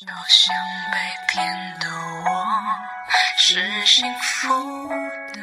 就像被骗的我是幸福的，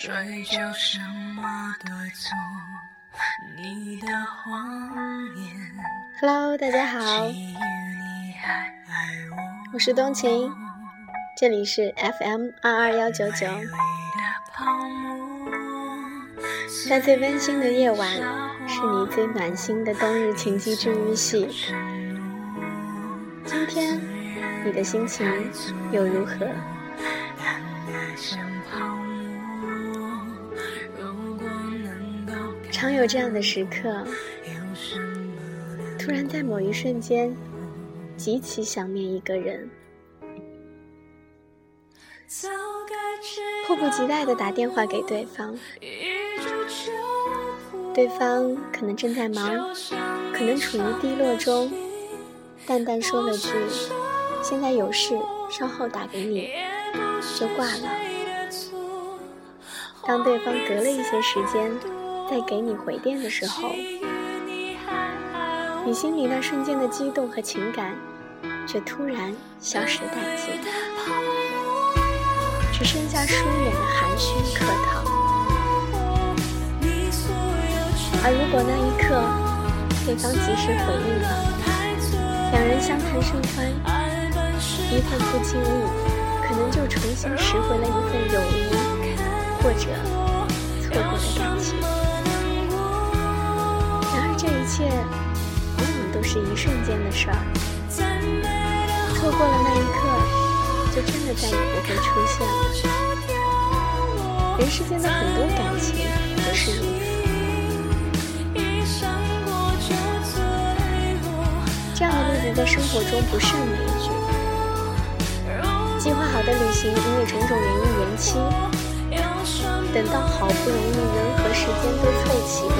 追究什么对错？你的谎言。Hello，大家好，我是冬晴，这里是 FM 二二幺九九，在最温馨的夜晚，是你最暖心的冬日情迹治愈系。今天你的心情又如何？常有这样的时刻，突然在某一瞬间，极其想念一个人，迫不及待的打电话给对方。对方可能正在忙，可能处于低落中，淡淡说了句“现在有事，稍后打给你”，就挂了。当对方隔了一些时间再给你回电的时候，你心里那瞬间的激动和情感，却突然消失殆尽，只剩下疏远的寒暄客套。而如果那一刻对方及时回应了，两人相谈甚欢，一份不经意，可能就重新拾回了一份友谊，或者错过的感情。然而这一切，往往都是一瞬间的事儿，错过了那一刻，就真的再也不会出现了。人世间的很多感情都是如此。这样的例子在生活中不胜枚举。计划好的旅行因为种种原因延期，等到好不容易人和时间都凑齐了，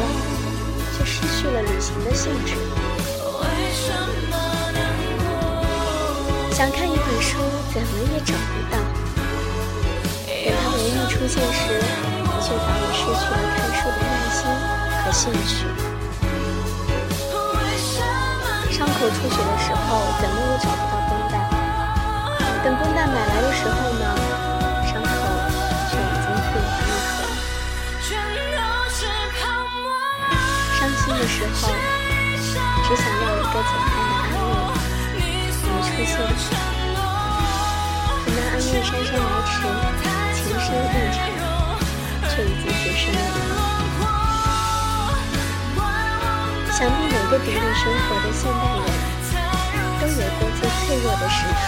却失去了旅行的兴致。想看一本书，怎么也找不到。等它无意出现时，你却早已失去了看书的耐心和兴趣。伤口出血的时候，怎么也找不到绷带。等绷带买来的时候呢，伤口却已经自然愈合。伤心的时候，只想要一个简单的安慰，没出现。独立生活的现代人，都有过最脆弱的时刻。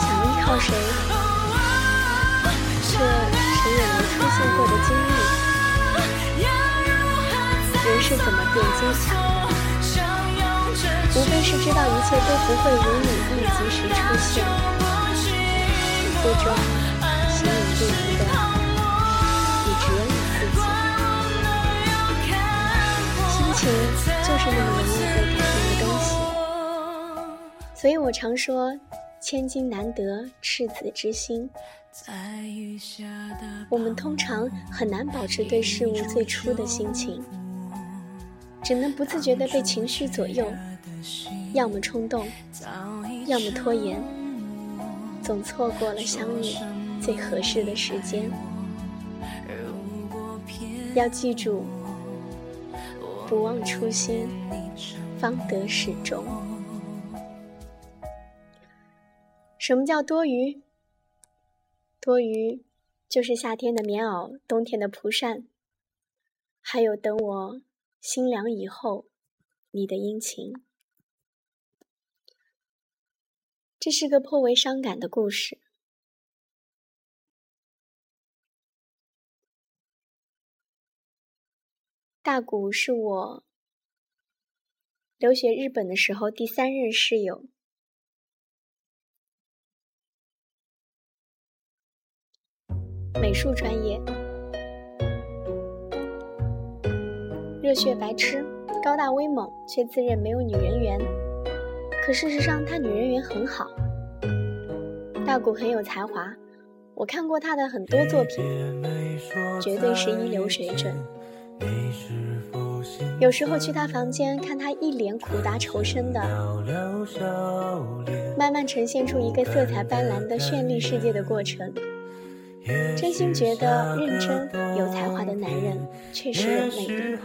想依靠谁？这谁也没出现过的经历。人是怎么变坚强的？无非是知道一切都不会如你意及时出现，最终是那么容易被改变的东西，所以我常说，千金难得赤子之心。我们通常很难保持对事物最初的心情，只能不自觉地被情绪左右，要么冲动，要么拖延，总错过了相遇最合适的时间。要记住。不忘初心，方得始终。什么叫多余？多余就是夏天的棉袄，冬天的蒲扇，还有等我心凉以后，你的殷勤。这是个颇为伤感的故事。大谷是我留学日本的时候第三任室友，美术专业，热血白痴，高大威猛，却自认没有女人缘。可事实上，他女人缘很好。大谷很有才华，我看过他的很多作品，绝对是一流水准。有时候去他房间看他一脸苦大仇深的，慢慢呈现出一个色彩斑斓的绚丽世界的过程。真心觉得认真有才华的男人确实有魅力。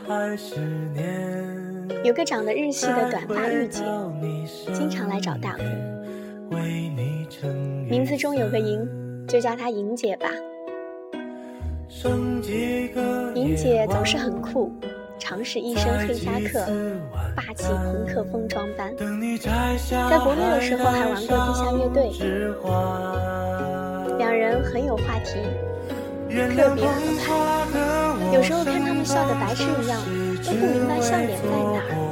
有个长得日系的短发御姐，经常来找大姑，名字中有个莹，就叫她莹姐吧。银姐总是很酷，常是一身黑夹克，霸气朋克风装扮。在国内的时候还玩过地下乐队。两人很有话题，特别合拍。有时候看他们笑得白痴一样，都不明白笑点在哪儿。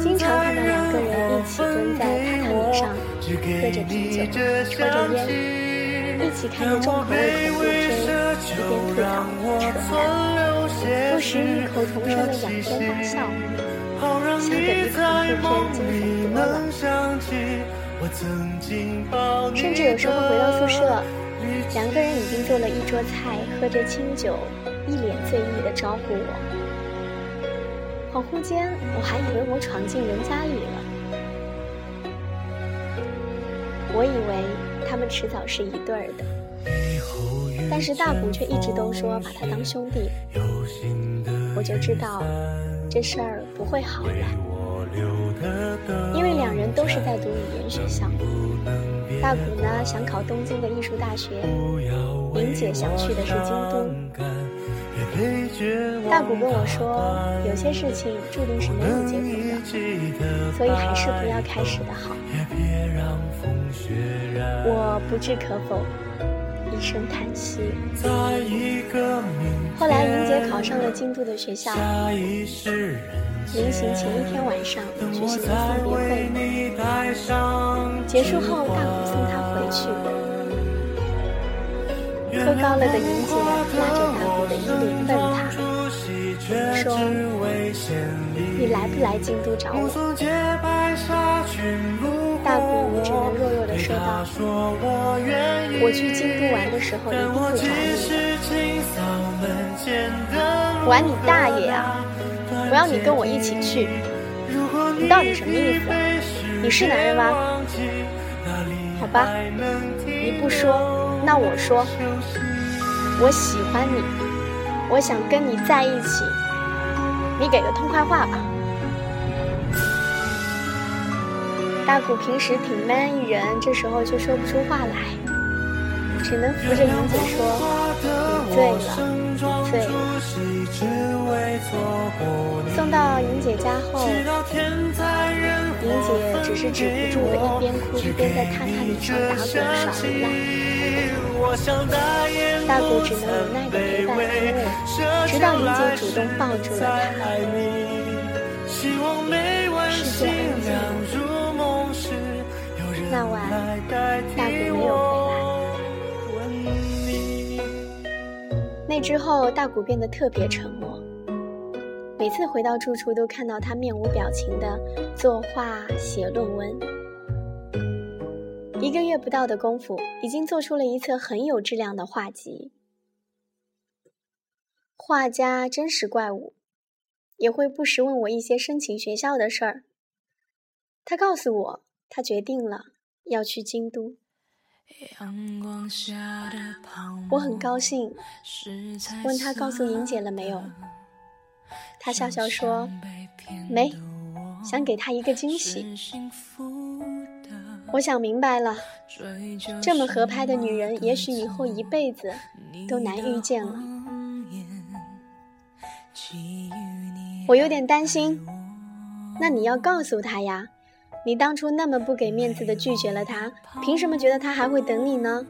经常看到两个人一起蹲在榻榻米上，喝着啤酒，抽着烟，一一起看着重口味恐怖片，一边吐槽扯淡，不时异口同声的仰天大笑，相比恐怖片惊悚多了。甚至有时候回到宿舍，两个人已经做了一桌菜，喝着清酒，一脸醉意的招呼我。恍惚间，我还以为我闯进人家里了。我以为他们迟早是一对儿的，但是大古却一直都说把他当兄弟，我就知道这事儿不会好了。因为两人都是在读语言学校，大古呢想考东京的艺术大学，莹姐想去的是京都。大古跟我说，有些事情注定是没有结果的，所以还是不要开始的好。我不置可否，一声叹息。后来莹姐考上了京都的学校。临行前一天晚上举行了送别会，结束后大古送她回去。喝高了的莹姐拉着大古的衣领问他，说：“你来不来京都找我？”大古只能弱弱的说道：“我去京都玩的时候一定会找你的。”玩你大爷啊！我要你跟我一起去，你到底什么意思？你是男人吗？好吧，你不说，那我说，我喜欢你，我想跟你在一起，你给个痛快话吧。大古平时挺 man 一人，这时候却说不出话来，只能扶着莹姐说：“你醉了，醉了。”送到莹姐家后，莹姐只是止不住的一边哭一边在榻榻米上打滚耍无赖。大古只能无奈的陪伴安慰，直到莹姐主动抱住了他。那晚，大古没有回来。那之后，大古变得特别沉默。每次回到住处，都看到他面无表情的作画、写论文。一个月不到的功夫，已经做出了一册很有质量的画集。画家真是怪物，也会不时问我一些申请学校的事儿。他告诉我，他决定了要去京都。我很高兴，问他告诉莹姐了没有。他笑笑说：“没，想给她一个惊喜。”我想明白了，这么合拍的女人，也许以后一辈子都难遇见了。我有点担心。那你要告诉他呀，你当初那么不给面子的拒绝了他，凭什么觉得他还会等你呢？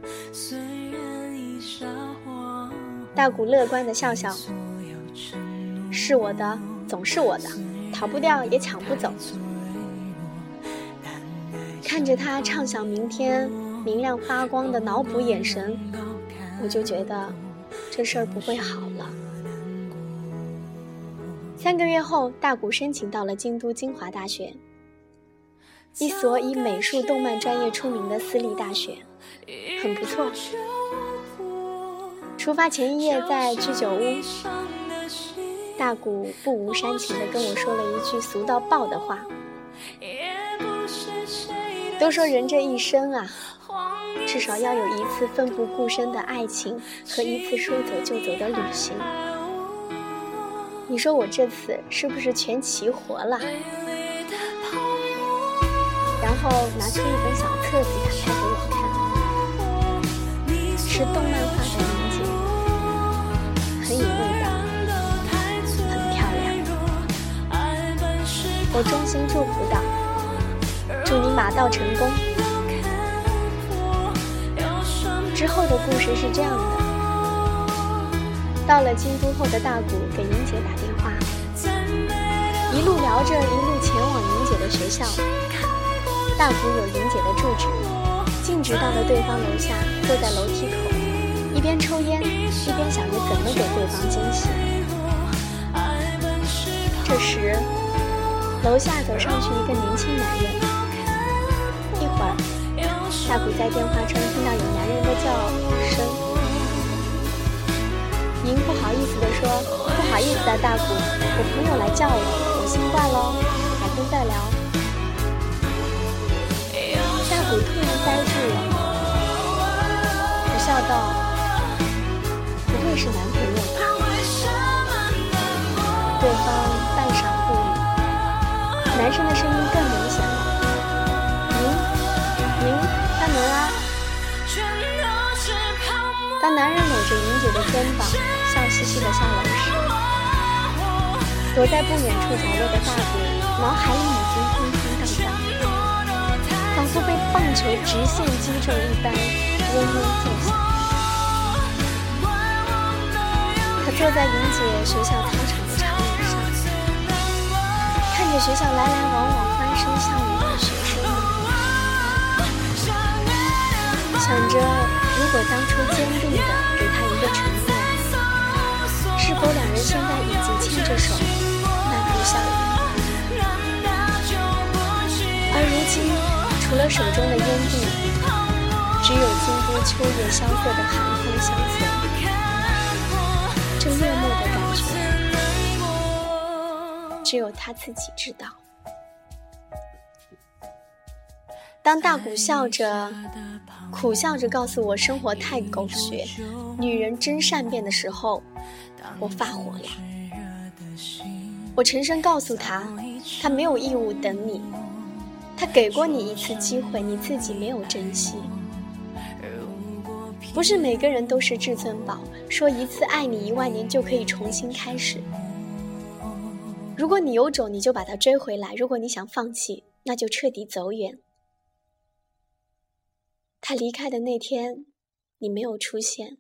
大古乐观的笑笑。是我的，总是我的，逃不掉也抢不走。看着他畅想明天，明亮发光的脑补眼神，我就觉得这事儿不会好了。三个月后，大谷申请到了京都精华大学，一所以美术动漫专业出名的私立大学，很不错。出发前一夜在居酒屋。大谷不无煽情地跟我说了一句俗到爆的话：“都说人这一生啊，至少要有一次奋不顾身的爱情和一次说走就走的旅行。你说我这次是不是全齐活了？”然后拿出一本小册子打开给我看，是动漫画的情节，很有味道，很漂亮。我衷心祝福道：“祝你马到成功。”之后的故事是这样的：到了京都后的大谷给莹姐打电话，一路聊着，一路前往莹姐的学校。大谷有莹姐的住址，径直到了对方楼下，坐在楼梯口，一边抽烟，一边想着怎么给对方惊喜。这时，楼下走上去一个年轻男人。一会儿，大谷在电话中听到有男人的叫声。您不好意思地说：“不好意思啊，大谷，我朋友来叫我，我先挂喽，改天再聊。”呆住了，我笑道：“不会是男朋友吧？”对方半晌不语，男生的声音更明显了：“嗯，您开门啊！”当男人搂着莹姐的肩膀，笑嘻嘻的下楼时，躲在不远处角落的大谷脑海里已经空。仿佛被棒球直线击中一般，嗡嗡作响。他坐在莹姐学校操场的长椅上，看着学校来来往往、欢声笑语的学生们，想着如果当初坚定的给他一个承诺，是否两人现在已经牵着手，漫步校园？而如今。除了手中的烟蒂，只有京都秋夜萧瑟的寒风相随。这落寞的感觉，只有他自己知道。当大谷笑着、苦笑着告诉我生活太狗血，女人真善变的时候，我发火了。我沉声告诉他，他没有义务等你。他给过你一次机会，你自己没有珍惜。不是每个人都是至尊宝，说一次爱你一万年就可以重新开始。如果你有种，你就把他追回来；如果你想放弃，那就彻底走远。他离开的那天，你没有出现，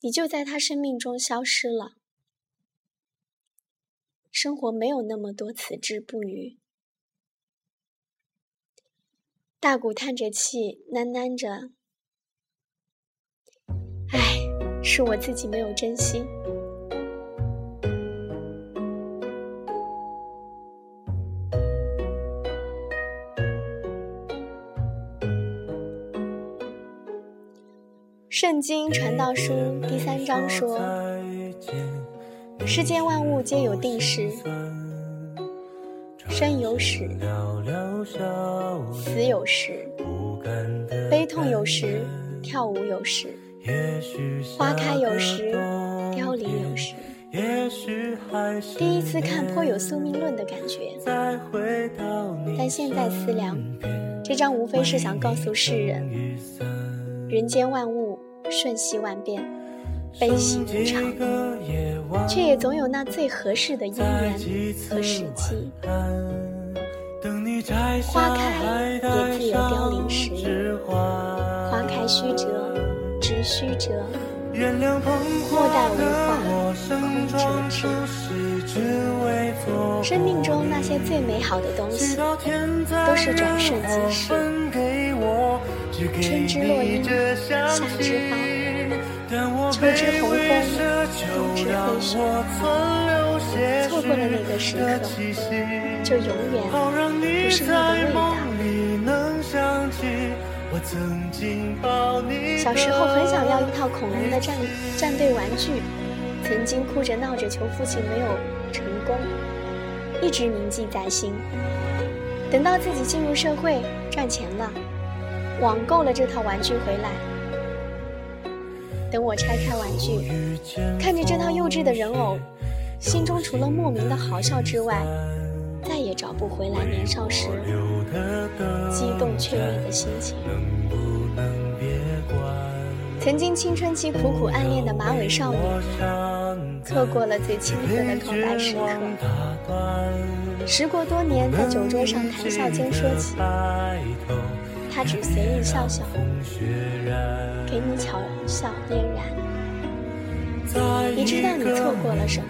你就在他生命中消失了。生活没有那么多此志不渝。大谷叹着气，喃喃着：“唉，是我自己没有珍惜。”圣经传道书第三章说：“世间万物皆有定时。”生有时，死有时；悲痛有时，跳舞有时；花开有时，凋零有时。第一次看颇有宿命论的感觉，但现在思量，这张无非是想告诉世人：人间万物瞬息万变，悲喜无常。却也总有那最合适的姻缘和时机。花开也自有凋零时，花开须折，直须折。莫待无花空折枝。生命中那些最美好的东西，都是转瞬即逝。春之落樱，夏之花。秋之红枫，冬之飞雪，错过了那个时刻，就永远不是那个味道。小时候很想要一套恐龙的战战队玩具，曾经哭着闹着求父亲没有成功，一直铭记在心。等到自己进入社会赚钱了，网购了这套玩具回来，等我拆开玩具，看着这套幼稚的人偶，心中除了莫名的好笑之外，再也找不回来年少时激动雀跃的心情。曾经青春期苦苦暗恋的马尾少女，错过了最青涩的告白时刻。时过多年，在酒桌上谈笑间说起，他只随意笑笑，给你巧笑嫣然。你知道你错过了什么？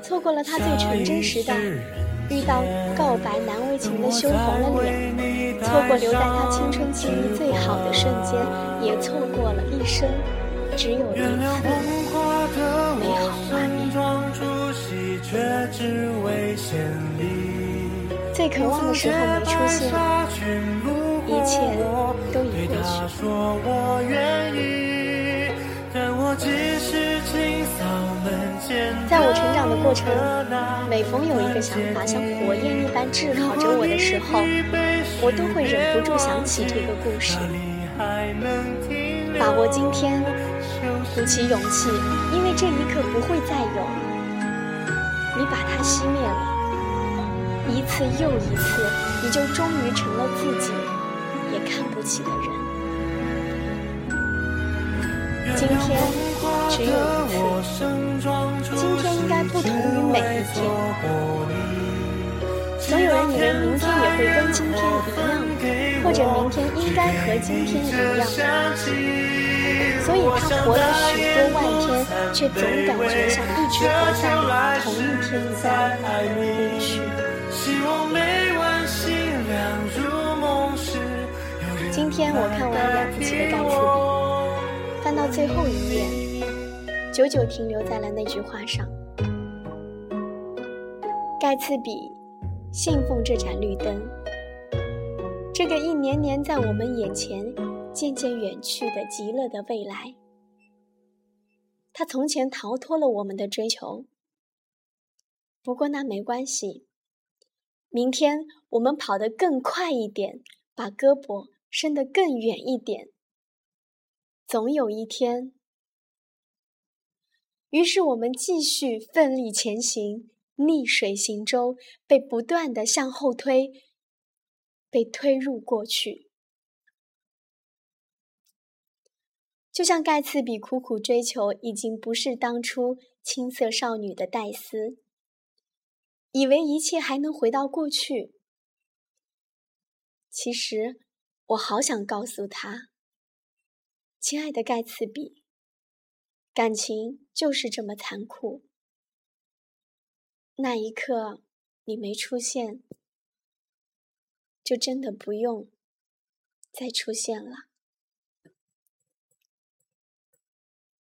错过了他最纯真时代。遇到告白难为情的羞红了脸，错过留在他青春记忆最好的瞬间，也错过了一生只有一次美好画面。最渴望的时候没出现，一切都已过去。在我成长的过程，每逢有一个想法像火焰一般炙烤着我的时候，我都会忍不住想起这个故事。把握今天，鼓起勇气，因为这一刻不会再有。你把它熄灭了，一次又一次，你就终于成了自己也看不起的人。今天只有一次，今天应该不同于每一天。总有人以为明天也会跟今天一样，或者明天应该和今天一样，所以他活了许多万天，却总感觉像一直活在同一天在离去。希望每晚星亮如梦时今天我看完了不起的盖茨比。翻到最后一页，久久停留在了那句话上。盖茨比信奉这盏绿灯，这个一年年在我们眼前渐渐远去的极乐的未来。他从前逃脱了我们的追求，不过那没关系。明天我们跑得更快一点，把胳膊伸得更远一点。总有一天，于是我们继续奋力前行，逆水行舟，被不断的向后推，被推入过去。就像盖茨比苦苦追求，已经不是当初青涩少女的黛丝，以为一切还能回到过去。其实，我好想告诉他。亲爱的盖茨比，感情就是这么残酷。那一刻你没出现，就真的不用再出现了。